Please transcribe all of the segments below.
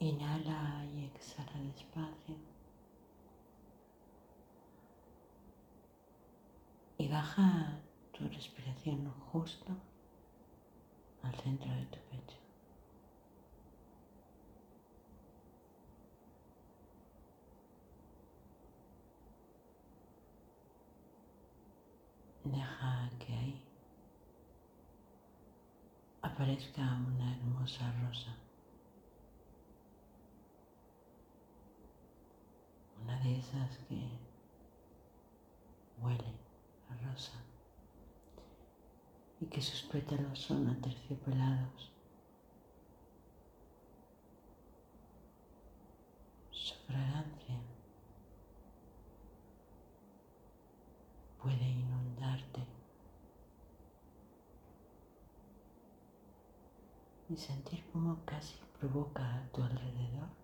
Inhala y exhala despacio. Y baja tu respiración justo al centro de tu pecho. Deja que ahí aparezca una hermosa rosa. De esas que huele a rosa y que sus pétalos son aterciopelados. Su fragancia puede inundarte y sentir como casi provoca a tu alrededor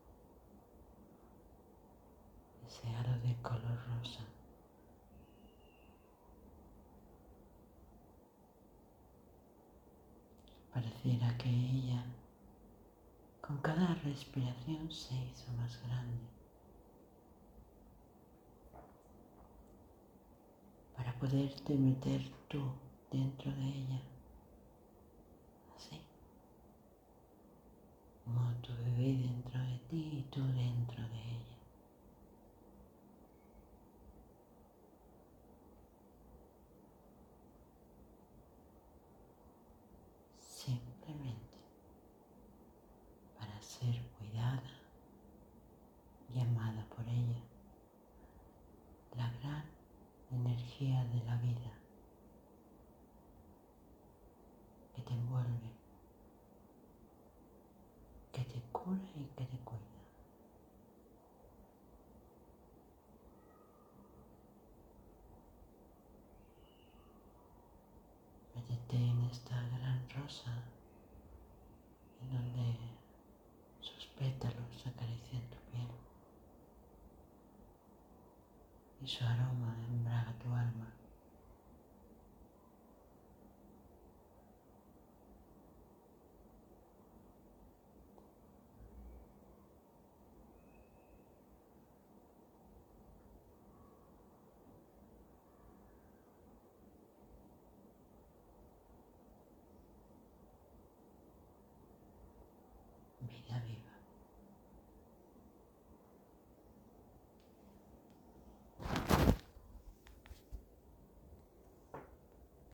ese halo de color rosa. Pareciera que ella con cada respiración se hizo más grande para poderte meter tú dentro de ella, así como tu bebé dentro de ti y tú dentro de ella. simplemente para ser cuidada y amada por ella, la gran energía de la vida que te envuelve, que te cura y que te cuida. Métete en esta gran rosa en donde sus pétalos y su aroma embraga tu alma. Vida viva.